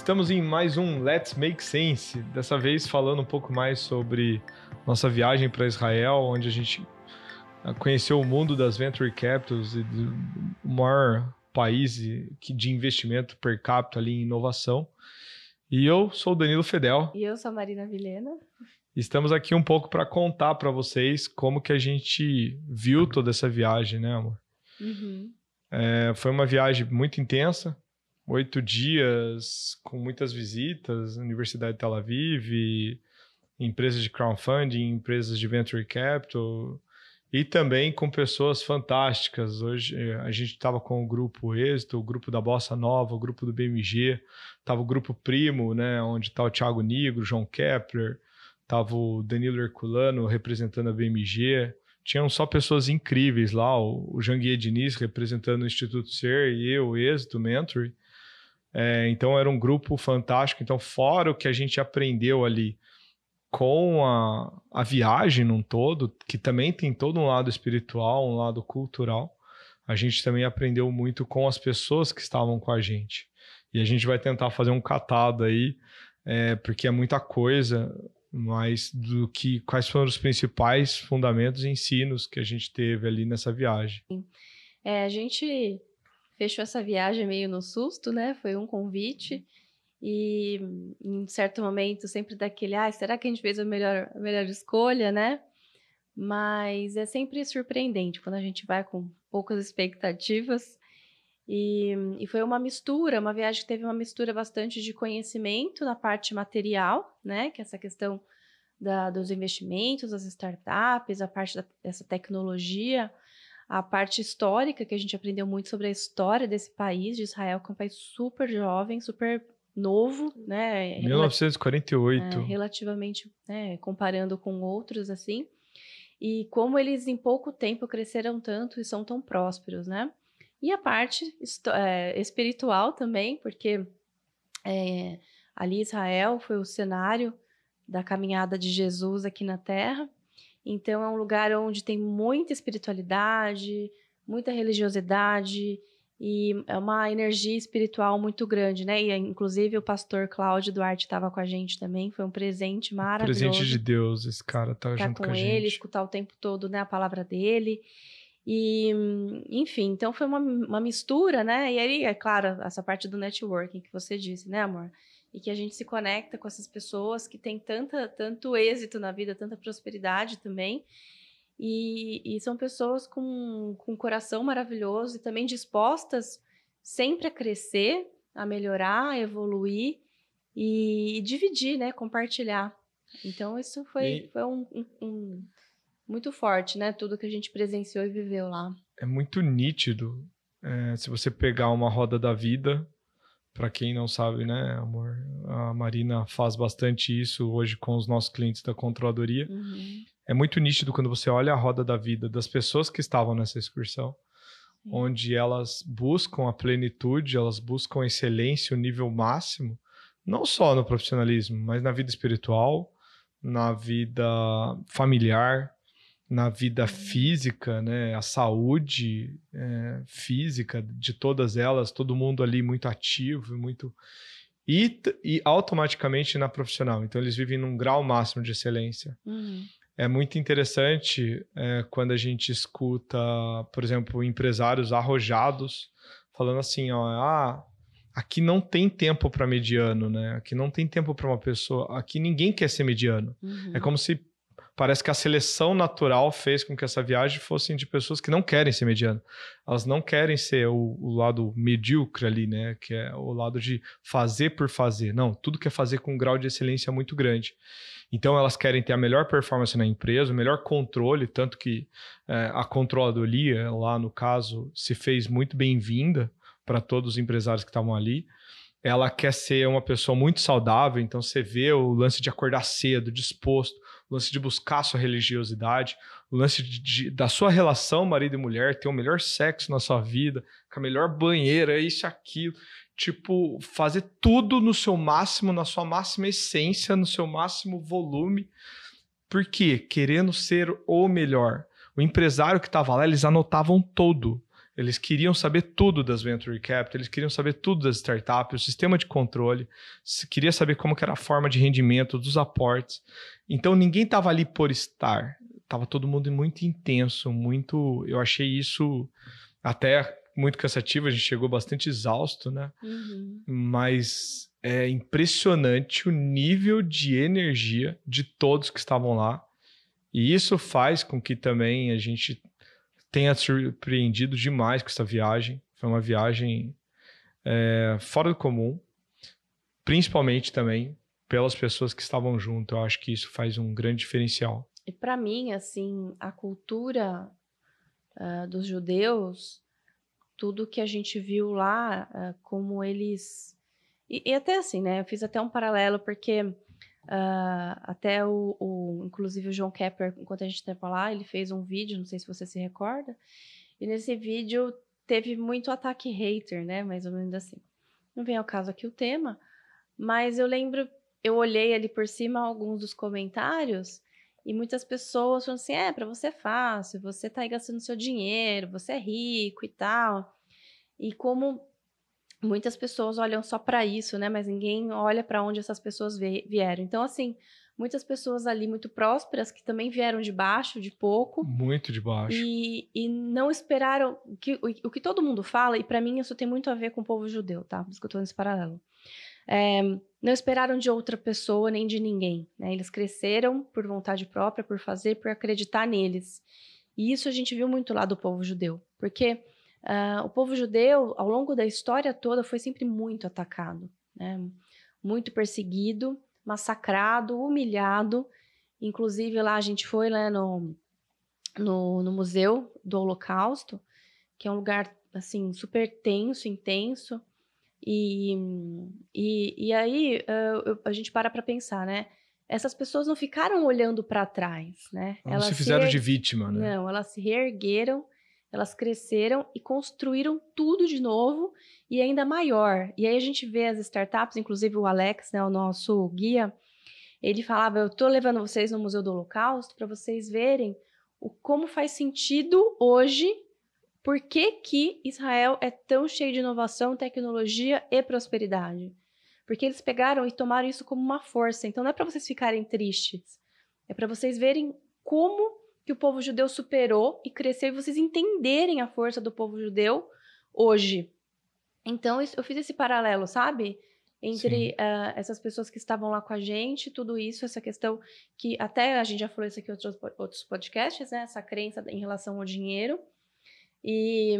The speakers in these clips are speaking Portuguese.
Estamos em mais um Let's Make Sense, dessa vez falando um pouco mais sobre nossa viagem para Israel, onde a gente ah, conheceu o mundo das venture capitals e do maior país de investimento per capita ali em inovação. E eu sou o Danilo Fedel. E eu sou a Marina Vilhena. Estamos aqui um pouco para contar para vocês como que a gente viu toda essa viagem, né, amor? Uhum. É, foi uma viagem muito intensa, oito dias com muitas visitas, Universidade de Tel Aviv, empresas de crowdfunding, empresas de venture capital e também com pessoas fantásticas. Hoje eh, a gente estava com o grupo Êxito, o grupo da Bossa Nova, o grupo do BMG, estava o grupo Primo, né, onde está o Thiago Nigro, João Kepler, estava o Danilo Herculano representando a BMG. Tinham só pessoas incríveis lá, o, Janguier Diniz representando o Instituto Ser e eu, Êxito, Mentoring. É, então era um grupo fantástico. Então, fora o que a gente aprendeu ali com a, a viagem num todo, que também tem todo um lado espiritual, um lado cultural, a gente também aprendeu muito com as pessoas que estavam com a gente. E a gente vai tentar fazer um catado aí, é, porque é muita coisa, mas do que quais foram os principais fundamentos e ensinos que a gente teve ali nessa viagem. É, a gente fechou essa viagem meio no susto, né? Foi um convite. E em certo momento, sempre daquele, ah, será que a gente fez a melhor, a melhor escolha, né? Mas é sempre surpreendente quando a gente vai com poucas expectativas. E, e foi uma mistura, uma viagem que teve uma mistura bastante de conhecimento na parte material, né? Que é essa questão da, dos investimentos, das startups, a parte dessa tecnologia, a parte histórica, que a gente aprendeu muito sobre a história desse país, de Israel, que é um país super jovem, super novo, né? 1948. É, relativamente, né, comparando com outros, assim. E como eles em pouco tempo cresceram tanto e são tão prósperos, né? E a parte é, espiritual também, porque é, ali Israel foi o cenário da caminhada de Jesus aqui na Terra. Então é um lugar onde tem muita espiritualidade, muita religiosidade e é uma energia espiritual muito grande, né? E inclusive o pastor Cláudio Duarte estava com a gente também, foi um presente maravilhoso. Presente de Deus, esse cara tá junto com, com a ele, gente. escutar o tempo todo, né, a palavra dele. E, enfim, então foi uma, uma mistura, né? E aí, é claro, essa parte do networking que você disse, né, amor? E que a gente se conecta com essas pessoas que têm tanta, tanto êxito na vida, tanta prosperidade também. E, e são pessoas com, com um coração maravilhoso e também dispostas sempre a crescer, a melhorar, a evoluir e, e dividir, né? Compartilhar. Então, isso foi, e... foi um, um, um, muito forte, né? Tudo que a gente presenciou e viveu lá. É muito nítido. É, se você pegar uma roda da vida, para quem não sabe, né, amor, a Marina faz bastante isso hoje com os nossos clientes da controladoria. Uhum. É muito nítido quando você olha a roda da vida das pessoas que estavam nessa excursão, Sim. onde elas buscam a plenitude, elas buscam a excelência, o nível máximo, não só no profissionalismo, mas na vida espiritual, na vida familiar, na vida física, né? A saúde é, física de todas elas, todo mundo ali muito ativo, muito e, e automaticamente na profissional. Então eles vivem num grau máximo de excelência. Uhum. É muito interessante é, quando a gente escuta, por exemplo, empresários arrojados falando assim, ó, ah, aqui não tem tempo para mediano, né? Aqui não tem tempo para uma pessoa. Aqui ninguém quer ser mediano. Uhum. É como se parece que a seleção natural fez com que essa viagem fosse de pessoas que não querem ser mediano. Elas não querem ser o, o, lado medíocre ali, né? Que é o lado de fazer por fazer. Não, tudo quer fazer com um grau de excelência muito grande. Então elas querem ter a melhor performance na empresa, o melhor controle, tanto que é, a controladoria, lá no caso, se fez muito bem-vinda para todos os empresários que estavam ali ela quer ser uma pessoa muito saudável, então você vê o lance de acordar cedo, disposto, o lance de buscar sua religiosidade, o lance de, de, da sua relação marido e mulher, ter o melhor sexo na sua vida, com a melhor banheira, isso aquilo. Tipo, fazer tudo no seu máximo, na sua máxima essência, no seu máximo volume. Por quê? Querendo ser o melhor. O empresário que estava lá, eles anotavam todo Eles queriam saber tudo das venture capital, eles queriam saber tudo das startups, o sistema de controle, queria saber como que era a forma de rendimento dos aportes. Então ninguém estava ali por estar, estava todo mundo muito intenso, muito. Eu achei isso até muito cansativo, a gente chegou bastante exausto, né? Uhum. Mas é impressionante o nível de energia de todos que estavam lá. E isso faz com que também a gente tenha surpreendido demais com essa viagem. Foi uma viagem é, fora do comum, principalmente também pelas pessoas que estavam junto. Eu acho que isso faz um grande diferencial. E para mim, assim, a cultura uh, dos judeus, tudo que a gente viu lá, uh, como eles. E, e, até assim, né? Eu fiz até um paralelo, porque uh, até o, o, Inclusive o João Kepler, enquanto a gente estava lá, ele fez um vídeo, não sei se você se recorda, e nesse vídeo teve muito ataque hater, né? Mais ou menos assim. Não vem ao caso aqui o tema, mas eu lembro, eu olhei ali por cima alguns dos comentários e muitas pessoas falam assim: é, para você é fácil, você tá aí gastando seu dinheiro, você é rico e tal. E como muitas pessoas olham só para isso, né? Mas ninguém olha para onde essas pessoas vieram. Então, assim, muitas pessoas ali muito prósperas que também vieram de baixo, de pouco. Muito de baixo. E, e não esperaram. Que, o, o que todo mundo fala, e para mim isso tem muito a ver com o povo judeu, tá? Por isso que eu tô nesse paralelo. É, não esperaram de outra pessoa nem de ninguém. Né? Eles cresceram por vontade própria, por fazer, por acreditar neles. E isso a gente viu muito lá do povo judeu, porque uh, o povo judeu, ao longo da história toda, foi sempre muito atacado, né? muito perseguido, massacrado, humilhado. Inclusive, lá a gente foi né, no, no, no Museu do Holocausto, que é um lugar assim super tenso, intenso. E, e, e aí uh, a gente para para pensar, né? Essas pessoas não ficaram olhando para trás, né? Não elas se fizeram se de vítima, né? Não, elas se reergueram, elas cresceram e construíram tudo de novo e ainda maior. E aí a gente vê as startups, inclusive o Alex, né, o nosso guia, ele falava: Eu estou levando vocês no Museu do Holocausto para vocês verem o, como faz sentido hoje por que, que Israel é tão cheio de inovação, tecnologia e prosperidade? Porque eles pegaram e tomaram isso como uma força. Então não é para vocês ficarem tristes. É para vocês verem como que o povo judeu superou e cresceu e vocês entenderem a força do povo judeu hoje. Então eu fiz esse paralelo, sabe? Entre uh, essas pessoas que estavam lá com a gente, tudo isso, essa questão que até a gente já falou isso aqui em outros, outros podcasts, né? Essa crença em relação ao dinheiro e,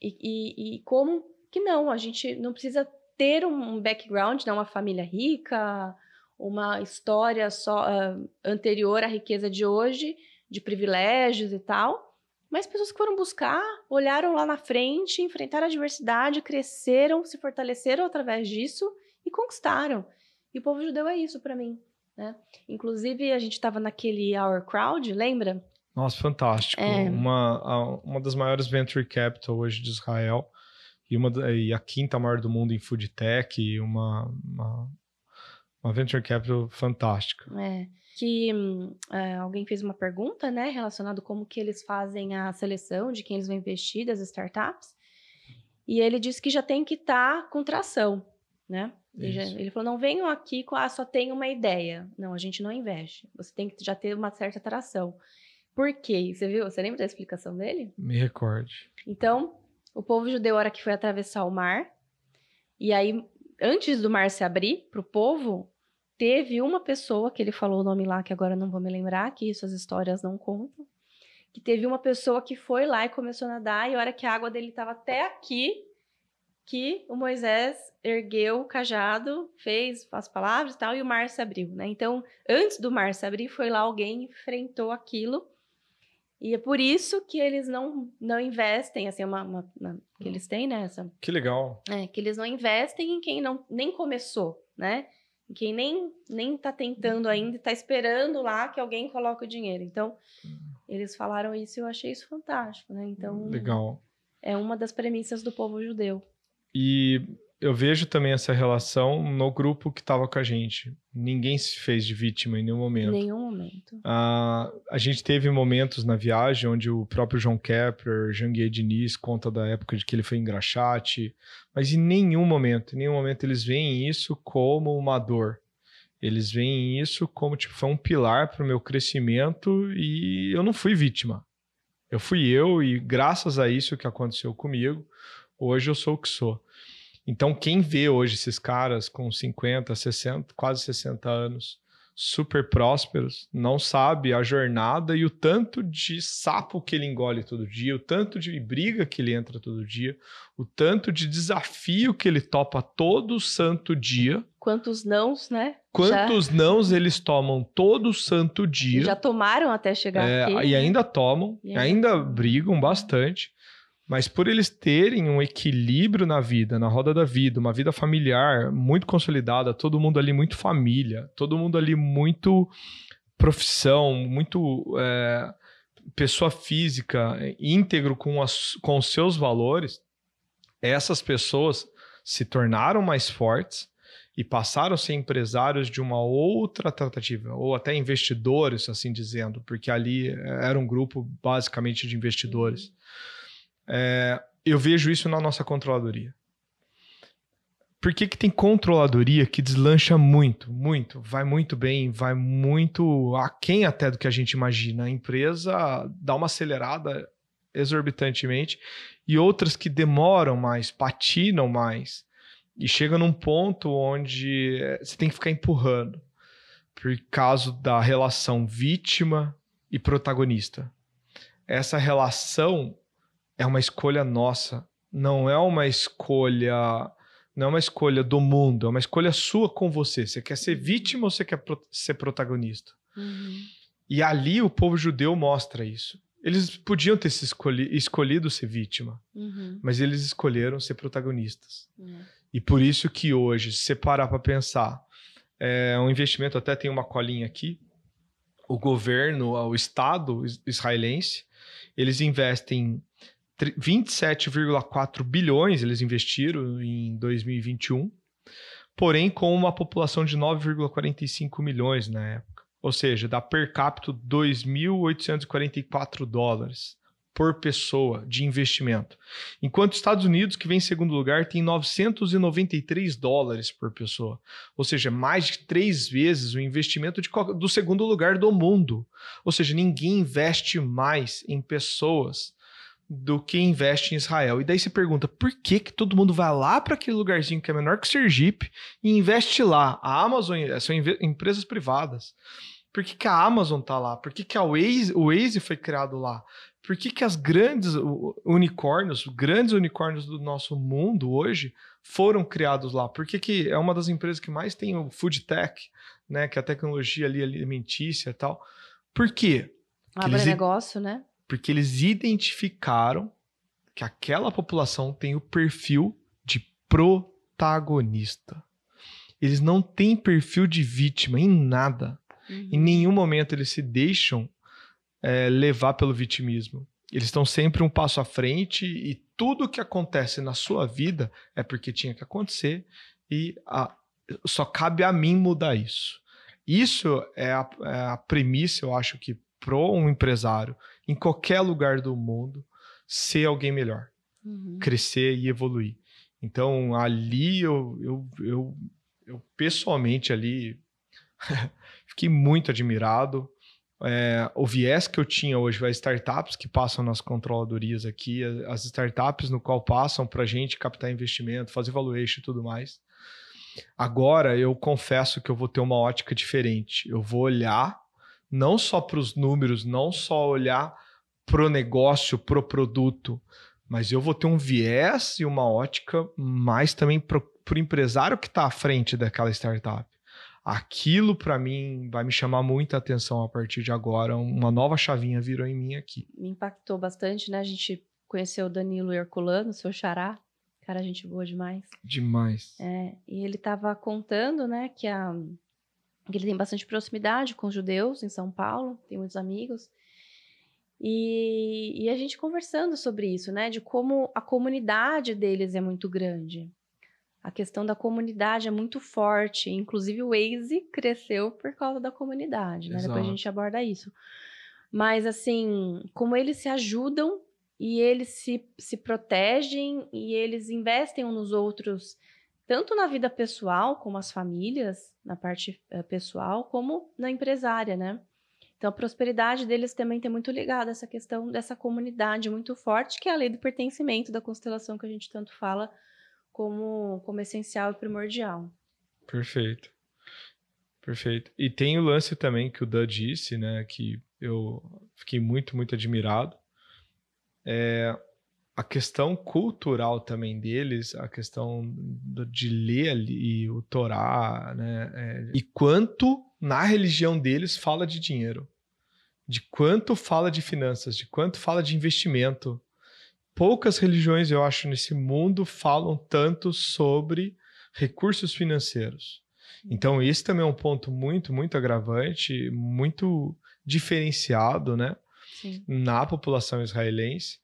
e, e, como que não, a gente não precisa ter um background, né, uma família rica, uma história só uh, anterior à riqueza de hoje, de privilégios e tal, mas pessoas que foram buscar, olharam lá na frente, enfrentaram a adversidade, cresceram, se fortaleceram através disso e conquistaram. E o povo judeu é isso para mim. Né? Inclusive, a gente estava naquele Our Crowd, lembra? Nossa, fantástico. É. Uma, uma das maiores venture capital hoje de Israel e, uma, e a quinta maior do mundo em food tech uma, uma, uma venture capital fantástica. É. Que é, alguém fez uma pergunta, né, relacionado como que eles fazem a seleção de quem eles vão investir das startups. E ele disse que já tem que estar tá com tração, né? Ele, ele, falou: não venham aqui com, ah, só tem uma ideia. Não, a gente não investe. Você tem que já ter uma certa tração. Por quê? Você viu? Você lembra da explicação dele? Me recorde. Então, o povo judeu, a hora que foi atravessar o mar, e aí, antes do mar se abrir para o povo, teve uma pessoa, que ele falou o nome lá, que agora não vou me lembrar, que isso as histórias não contam, que teve uma pessoa que foi lá e começou a nadar, e a hora que a água dele estava até aqui, que o Moisés ergueu o cajado, fez as palavras e tal, e o mar se abriu, né? Então, antes do mar se abrir, foi lá alguém enfrentou aquilo e é por isso que eles não, não investem, assim, é uma, uma, uma que eles têm, né? Essa, que legal. É, que eles não investem em quem não, nem começou, né? Em quem nem, nem tá tentando ainda tá esperando lá que alguém coloque o dinheiro. Então, eles falaram isso e eu achei isso fantástico, né? Então, legal. É uma das premissas do povo judeu. E eu vejo também essa relação no grupo que estava com a gente. Ninguém se fez de vítima em nenhum momento. Em nenhum momento. Ah, a gente teve momentos na viagem onde o próprio João Kepler, Jean-Guy Diniz conta da época de que ele foi engraxate, mas em nenhum momento, em nenhum momento eles veem isso como uma dor. Eles veem isso como tipo foi um pilar para o meu crescimento e eu não fui vítima. Eu fui eu e graças a isso que aconteceu comigo, hoje eu sou o que sou. Então, quem vê hoje esses caras com 50, 60, quase 60 anos, super prósperos, não sabe a jornada e o tanto de sapo que ele engole todo dia, o tanto de briga que ele entra todo dia, o tanto de desafio que ele topa todo santo dia. Quantos nãos, né? Quantos já... nãos eles tomam todo santo dia. Já tomaram até chegar é, aqui. E ainda tomam, e ainda, ainda brigam bastante. Mas por eles terem um equilíbrio na vida, na roda da vida, uma vida familiar muito consolidada, todo mundo ali muito família, todo mundo ali muito profissão, muito é, pessoa física, íntegro com, as, com os seus valores, essas pessoas se tornaram mais fortes e passaram a ser empresários de uma outra tratativa, ou até investidores, assim dizendo, porque ali era um grupo basicamente de investidores. É, eu vejo isso na nossa controladoria. Por que, que tem controladoria que deslancha muito, muito, vai muito bem, vai muito aquém até do que a gente imagina? A empresa dá uma acelerada exorbitantemente e outras que demoram mais, patinam mais e chega num ponto onde é, você tem que ficar empurrando por causa da relação vítima e protagonista. Essa relação é uma escolha nossa, não é uma escolha, não é uma escolha do mundo, é uma escolha sua com você. Você quer ser vítima ou você quer pro ser protagonista? Uhum. E ali o povo judeu mostra isso. Eles podiam ter se escolhi escolhido ser vítima, uhum. mas eles escolheram ser protagonistas. Uhum. E por isso que hoje, se você parar para pensar, é um investimento, até tem uma colinha aqui, o governo, o Estado israelense, eles investem 27,4 bilhões eles investiram em 2021, porém com uma população de 9,45 milhões na época. Ou seja, dá per capita 2.844 dólares por pessoa de investimento. Enquanto os Estados Unidos, que vem em segundo lugar, tem 993 dólares por pessoa. Ou seja, mais de três vezes o investimento de, do segundo lugar do mundo. Ou seja, ninguém investe mais em pessoas do que investe em Israel. E daí você pergunta, por que que todo mundo vai lá para aquele lugarzinho que é menor que Sergipe e investe lá? A Amazon são empresas privadas. Por que, que a Amazon tá lá? Por que, que a Waze, o Waze foi criado lá? Por que, que as grandes unicórnios, grandes unicórnios do nosso mundo hoje foram criados lá? Por que, que é uma das empresas que mais tem o food tech, né? Que é a tecnologia ali alimentícia e tal. Por quê? Abre eles... negócio, né? Porque eles identificaram que aquela população tem o perfil de protagonista. Eles não têm perfil de vítima em nada. Uhum. Em nenhum momento eles se deixam é, levar pelo vitimismo. Eles estão sempre um passo à frente e tudo que acontece na sua vida é porque tinha que acontecer e a, só cabe a mim mudar isso. Isso é a, é a premissa, eu acho que, para um empresário em qualquer lugar do mundo, ser alguém melhor, uhum. crescer e evoluir. Então, ali eu, eu, eu, eu pessoalmente ali fiquei muito admirado. É, o viés que eu tinha hoje, as startups que passam nas controladorias aqui, as startups no qual passam para a gente captar investimento, fazer valuation e tudo mais. Agora eu confesso que eu vou ter uma ótica diferente. Eu vou olhar não só para os números, não só olhar pro negócio, pro produto, mas eu vou ter um viés e uma ótica mais também para o empresário que está à frente daquela startup. Aquilo para mim vai me chamar muita atenção a partir de agora. Uma nova chavinha virou em mim aqui. Me impactou bastante, né? A gente conheceu o Danilo Herculano, seu xará. Cara, gente boa demais. Demais. É, e ele estava contando, né, que a que ele tem bastante proximidade com os judeus em São Paulo, tem muitos amigos. E, e, a gente conversando sobre isso, né? De como a comunidade deles é muito grande. a questão da comunidade é muito forte. Inclusive, o Waze cresceu por causa da comunidade, né? Depois a gente aborda isso. Mas, assim, como eles se ajudam e eles se, se protegem e eles investem uns nos outros, tanto na vida pessoal, como as famílias, na parte uh, pessoal, como na empresária, né? Então, a prosperidade deles também tem muito ligado a essa questão dessa comunidade muito forte, que é a lei do pertencimento da constelação que a gente tanto fala como, como essencial e primordial. Perfeito. Perfeito. E tem o lance também que o Dan disse, né, que eu fiquei muito, muito admirado. É a questão cultural também deles, a questão de ler ali o Torá, né, é, e quanto na religião deles fala de dinheiro, de quanto fala de finanças, de quanto fala de investimento, poucas religiões, eu acho, nesse mundo falam tanto sobre recursos financeiros. Então, esse também é um ponto muito, muito agravante, muito diferenciado, né? Sim. Na população israelense,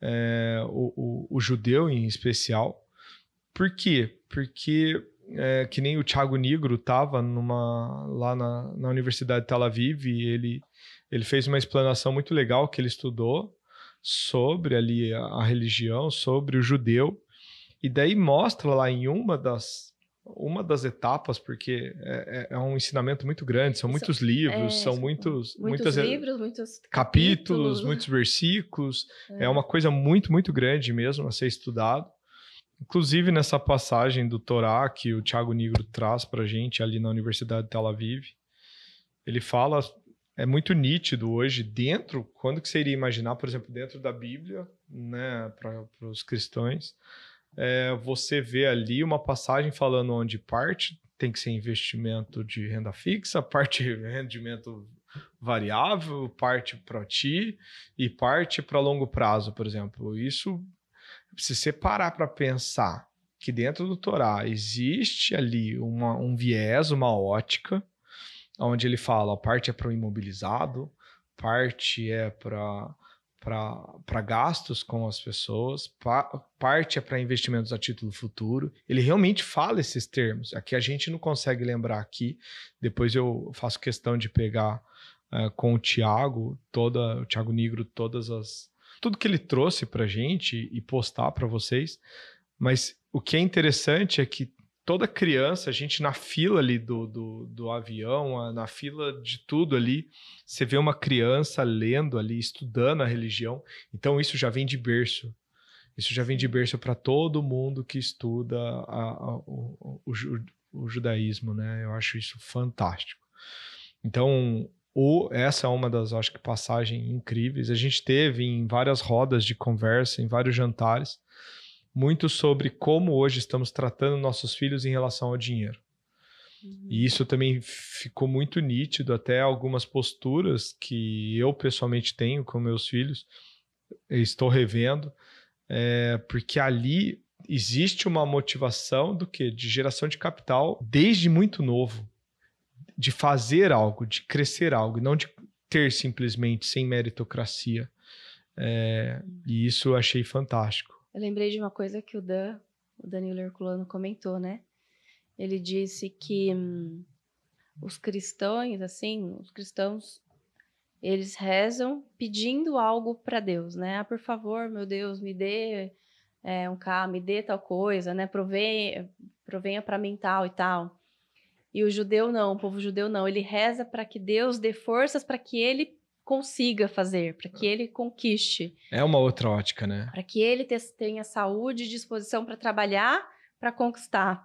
é, o, o, o, judeu em especial. Por quê? Porque, é, que nem o Thiago Negro estava lá na, na Universidade de Tel Aviv, e ele, ele fez uma explanação muito legal que ele estudou sobre ali a, a religião, sobre o judeu, e daí mostra lá em uma das uma das etapas, porque é, é, é um ensinamento muito grande, são muitos livros, é, são muitos, muitos muitas, livros, muitos capítulos, capítulos muitos versículos. É. é. uma coisa muito, muito grande mesmo a ser estudado. Inclusive nessa passagem do Torá que o Tiago Negro traz para gente ali na Universidade de Tel Aviv, ele fala é muito nítido hoje dentro, quando que você iria imaginar, por exemplo, dentro da Bíblia, né, para os cristãos, é, você vê ali uma passagem falando onde parte tem que ser investimento de renda fixa, parte rendimento variável, parte para ti e parte para longo prazo, por exemplo. Isso, se você parar para pensar que dentro do Torá existe ali uma, um viés, uma ótica, onde ele fala, parte é para o imobilizado, parte é para para gastos com as pessoas, pa, parte é para investimentos a título futuro. Ele realmente fala esses termos. Aqui a gente não consegue lembrar aqui. Depois eu faço questão de pegar uh, com o Tiago, o Tiago Negro, todas as tudo que ele trouxe para gente e postar para vocês. Mas o que é interessante é que toda criança, a gente na fila ali do, do, do avião, na fila de tudo ali, você vê uma criança lendo ali, estudando a religião. Então isso já vem de berço. Isso já vem de berço para todo mundo que estuda a, a, o, o, o, judaísmo, né? Eu acho isso fantástico. Então, o, essa é uma das, acho que, passagens incríveis. A gente teve em várias rodas de conversa, em vários jantares, muito sobre como hoje estamos tratando nossos filhos em relação ao dinheiro. Uhum. E isso também ficou muito nítido, até algumas posturas que eu pessoalmente tenho com meus filhos, estou revendo, é, porque ali existe uma motivação do que? De geração de capital desde muito novo, de fazer algo, de crescer algo, e não de ter simplesmente sem meritocracia. É, e isso eu achei fantástico. Eu lembrei de uma coisa que o Dan, o Danilo Herculano comentou, né? Ele disse que hum, os cristãos, assim, os cristãos, eles rezam pedindo algo para Deus, né? Ah, por favor, meu Deus, me dê é, um carro, me dê tal coisa, né? Provenha, provenha para mim tal e tal. E o judeu não, o povo judeu não. Ele reza para que Deus dê forças para que ele consiga fazer, para que ele conquiste. É uma outra ótica, né? Para que ele tenha saúde e disposição para trabalhar, para conquistar.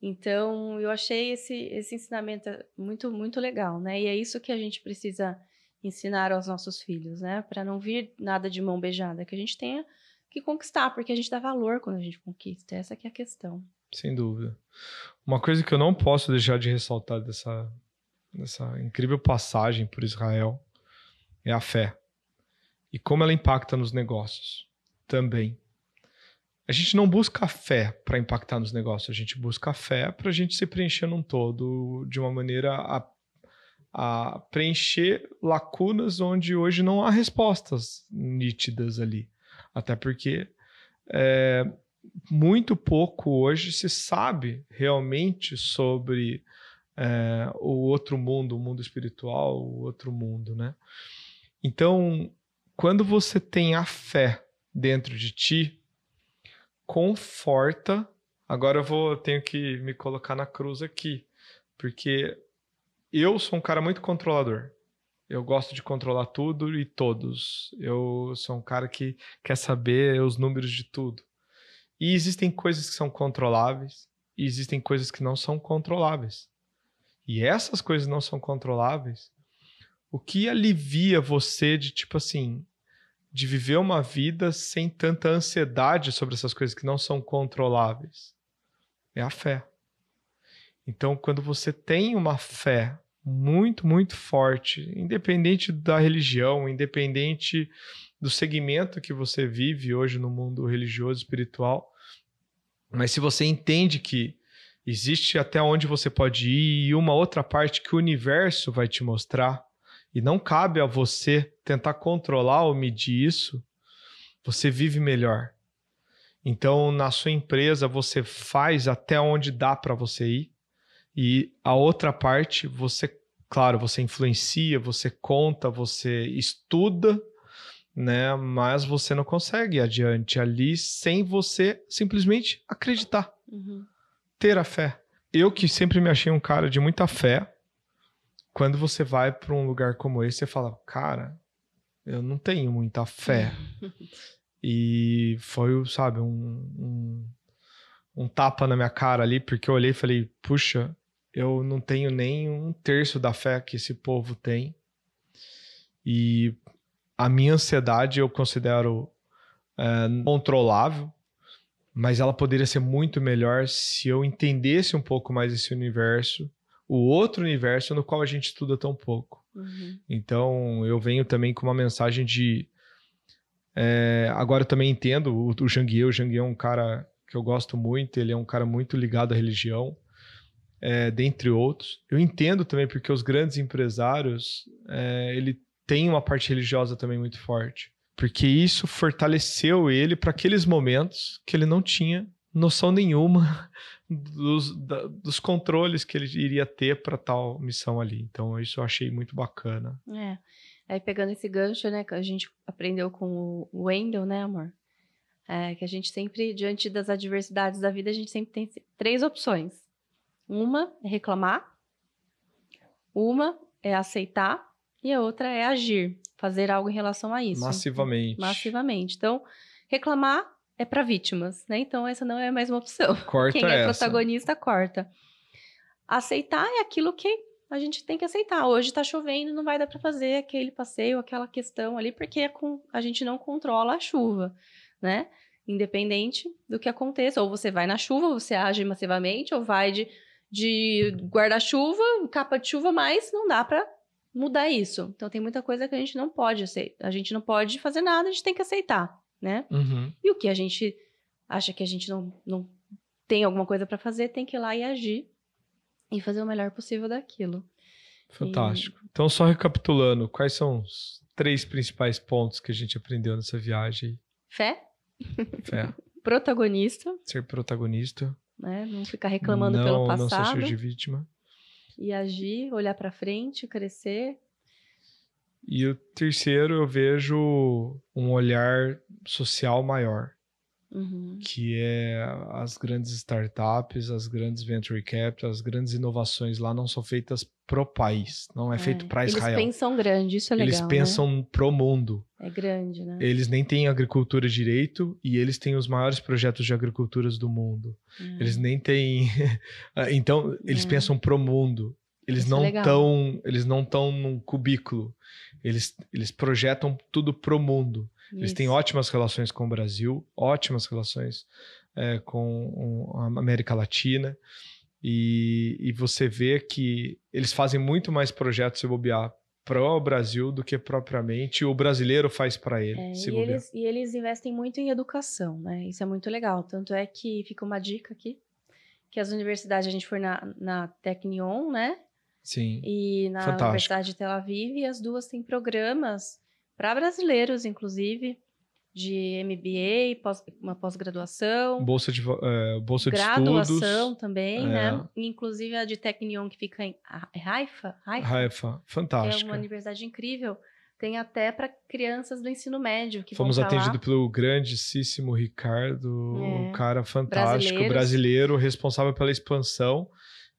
Então, eu achei esse, esse ensinamento muito, muito legal, né? E é isso que a gente precisa ensinar aos nossos filhos, né? Para não vir nada de mão beijada, que a gente tenha que conquistar, porque a gente dá valor quando a gente conquista. Essa é a questão. Sem dúvida. Uma coisa que eu não posso deixar de ressaltar dessa, dessa incrível passagem por Israel é a fé. E como ela impacta nos negócios também. A gente não busca a fé para impactar nos negócios, a gente busca a fé para a gente se preencher num todo de uma maneira a, a preencher lacunas onde hoje não há respostas nítidas ali. Até porque é, muito pouco hoje se sabe realmente sobre é, o outro mundo, o mundo espiritual, o outro mundo, né? Então, quando você tem a fé dentro de ti, conforta. Agora eu vou tenho que me colocar na cruz aqui, porque eu sou um cara muito controlador. Eu gosto de controlar tudo e todos. Eu sou um cara que quer saber os números de tudo. E existem coisas que são controláveis e existem coisas que não são controláveis. E essas coisas não são controláveis. O que alivia você de tipo assim, de viver uma vida sem tanta ansiedade sobre essas coisas que não são controláveis? É a fé. Então, quando você tem uma fé muito, muito forte, independente da religião, independente do segmento que você vive hoje no mundo religioso, espiritual, mas se você entende que existe até onde você pode ir e uma outra parte que o universo vai te mostrar, e não cabe a você tentar controlar ou medir isso, você vive melhor. Então, na sua empresa, você faz até onde dá para você ir, e a outra parte, você, claro, você influencia, você conta, você estuda, né? Mas você não consegue ir adiante ali sem você simplesmente acreditar. Uhum ter a fé. Eu que sempre me achei um cara de muita fé, quando você vai para um lugar como esse, você fala, cara, eu não tenho muita fé. e foi, sabe, um, um, um, tapa na minha cara ali, porque eu olhei e falei, puxa, eu não tenho nem um terço da fé que esse povo tem. E a minha ansiedade eu considero é, controlável mas ela poderia ser muito melhor se eu entendesse um pouco mais esse universo, o outro universo no qual a gente estuda tão pouco. Uhum. Então eu venho também com uma mensagem de. É, agora eu também entendo o, o Janguier. O Janguier é um cara que eu gosto muito, ele é um cara muito ligado à religião, é, dentre outros. Eu entendo também porque os grandes empresários, é, ele tem uma parte religiosa também muito forte porque isso fortaleceu ele para aqueles momentos que ele não tinha noção nenhuma dos, da, dos controles que ele iria ter para tal missão ali. Então, isso eu achei muito bacana. É. Aí, pegando esse gancho, né, que a gente aprendeu com o Wendell, né, amor? É, que a gente sempre, diante das adversidades da vida, a gente sempre tem três opções. Uma é reclamar, uma é aceitar e a outra é agir fazer algo em relação a isso. Massivamente. Massivamente. Então, reclamar é para vítimas, né? Então, essa não é mais uma opção. Corta Quem é essa. protagonista, corta. Aceitar é aquilo que a gente tem que aceitar. Hoje está chovendo, não vai dar para fazer aquele passeio, aquela questão ali, porque é com, a gente não controla a chuva, né? Independente do que aconteça. Ou você vai na chuva, você age massivamente, ou vai de, de guarda-chuva, capa de chuva, mas não dá para mudar isso. Então tem muita coisa que a gente não pode aceitar. A gente não pode fazer nada, a gente tem que aceitar, né? Uhum. E o que a gente acha que a gente não, não tem alguma coisa para fazer, tem que ir lá e agir e fazer o melhor possível daquilo. Fantástico. E... Então, só recapitulando, quais são os três principais pontos que a gente aprendeu nessa viagem? Fé. Fé. protagonista. Ser protagonista. Né? Não ficar reclamando não, pelo passado. Não ser de vítima e agir, olhar para frente, crescer. E o terceiro, eu vejo um olhar social maior, uhum. que é as grandes startups, as grandes venture capital, as grandes inovações lá não são feitas pro país, não é, é. feito para Israel. Eles pensam grande, isso é legal. Eles pensam né? pro mundo. É grande, né? Eles nem têm agricultura direito e eles têm os maiores projetos de agriculturas do mundo. Hum. Eles nem têm. então, eles é. pensam pro mundo. Eles Isso não estão, é eles não estão num cubículo. Eles, eles projetam tudo pro mundo. Isso. Eles têm ótimas relações com o Brasil, ótimas relações é, com a América Latina. E, e você vê que eles fazem muito mais projetos se bobear pro Brasil do que propriamente o brasileiro faz para ele. É, e, eles, e eles investem muito em educação, né? Isso é muito legal. Tanto é que fica uma dica aqui, que as universidades, a gente foi na, na Technion, né? Sim. E na Fantástico. Universidade de Tel Aviv, e as duas têm programas para brasileiros, inclusive, de MBA, pós, uma pós-graduação. Bolsa de, é, bolsa de graduação estudos. também, É. né? Inclusive a de Tecnion, que fica em é Haifa. Haifa. Raifa, que é fantástica. uma universidade incrível. Tem até para crianças do ensino médio que Fomos atendidos pelo grandíssimo Ricardo, É. um cara fantástico, brasileiro, responsável pela expansão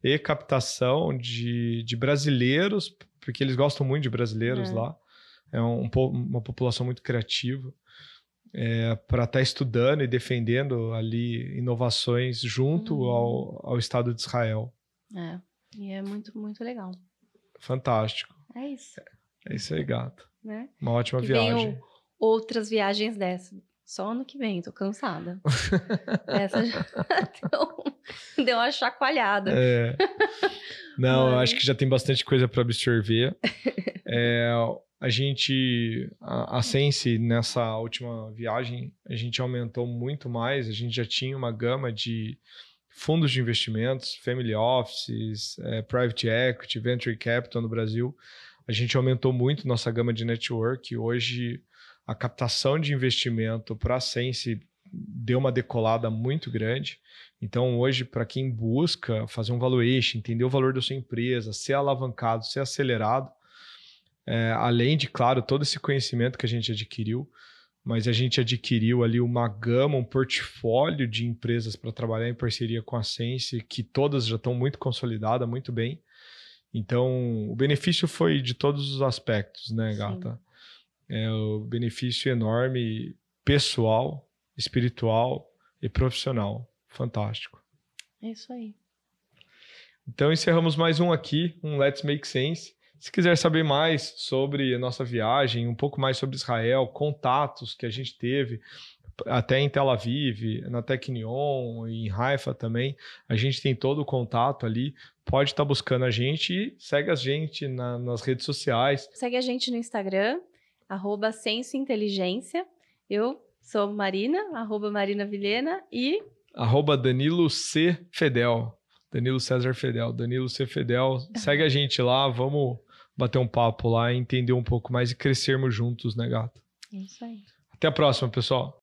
e captação de, de brasileiros, porque eles gostam muito de brasileiros É. lá. É um, uma população muito criativa. para estar estudando e defendendo ali inovações junto Uhum. ao, ao Estado de Israel. É. E é muito, muito legal. Fantástico. É isso, É isso aí, gato. né? Uma ótima Que viagem. outras viagens dessas. Só ano que vem, tô cansada. Essa já deu, deu uma chacoalhada. É. Não, eu Mas- acho que já tem bastante coisa para absorver. É, a gente, a, a Sense, nessa última viagem, a gente aumentou muito mais. A gente já tinha uma gama de fundos de investimentos, family offices, é, private equity, venture capital no Brasil. A gente aumentou muito nossa gama de network. Hoje, a captação de investimento para a Sense deu uma decolada muito grande. Então, hoje, para quem busca fazer um valuation, entender o valor da sua empresa, ser alavancado, ser acelerado, é, além de, claro, todo esse conhecimento que a gente adquiriu, mas a gente adquiriu ali uma gama, um portfólio de empresas para trabalhar em parceria com a Sense, que todas já estão muito consolidadas, muito bem. Então, o benefício foi de todos os aspectos, né, Sim. gata? É o benefício enorme pessoal, espiritual e profissional. Fantástico. É isso aí. Então encerramos mais um aqui, um Let's Make Sense. Se quiser saber mais sobre a nossa viagem, um pouco mais sobre Israel, contatos que a gente teve, até em Tel Aviv, na Tecnion e em Haifa também, a gente tem todo o contato ali. Pode estar buscando a gente e segue a gente na- nas redes sociais. Segue a gente no Instagram, arroba Senso Inteligência. Eu sou Marina, arroba Marina Vilhena e Arroba Danilo C. Fedel. Danilo César Fedel. Danilo C. Fedel. Segue a gente lá, vamos bater um papo lá, entender um pouco mais e crescermos juntos, né, gato? é isso aí. Até a próxima, pessoal.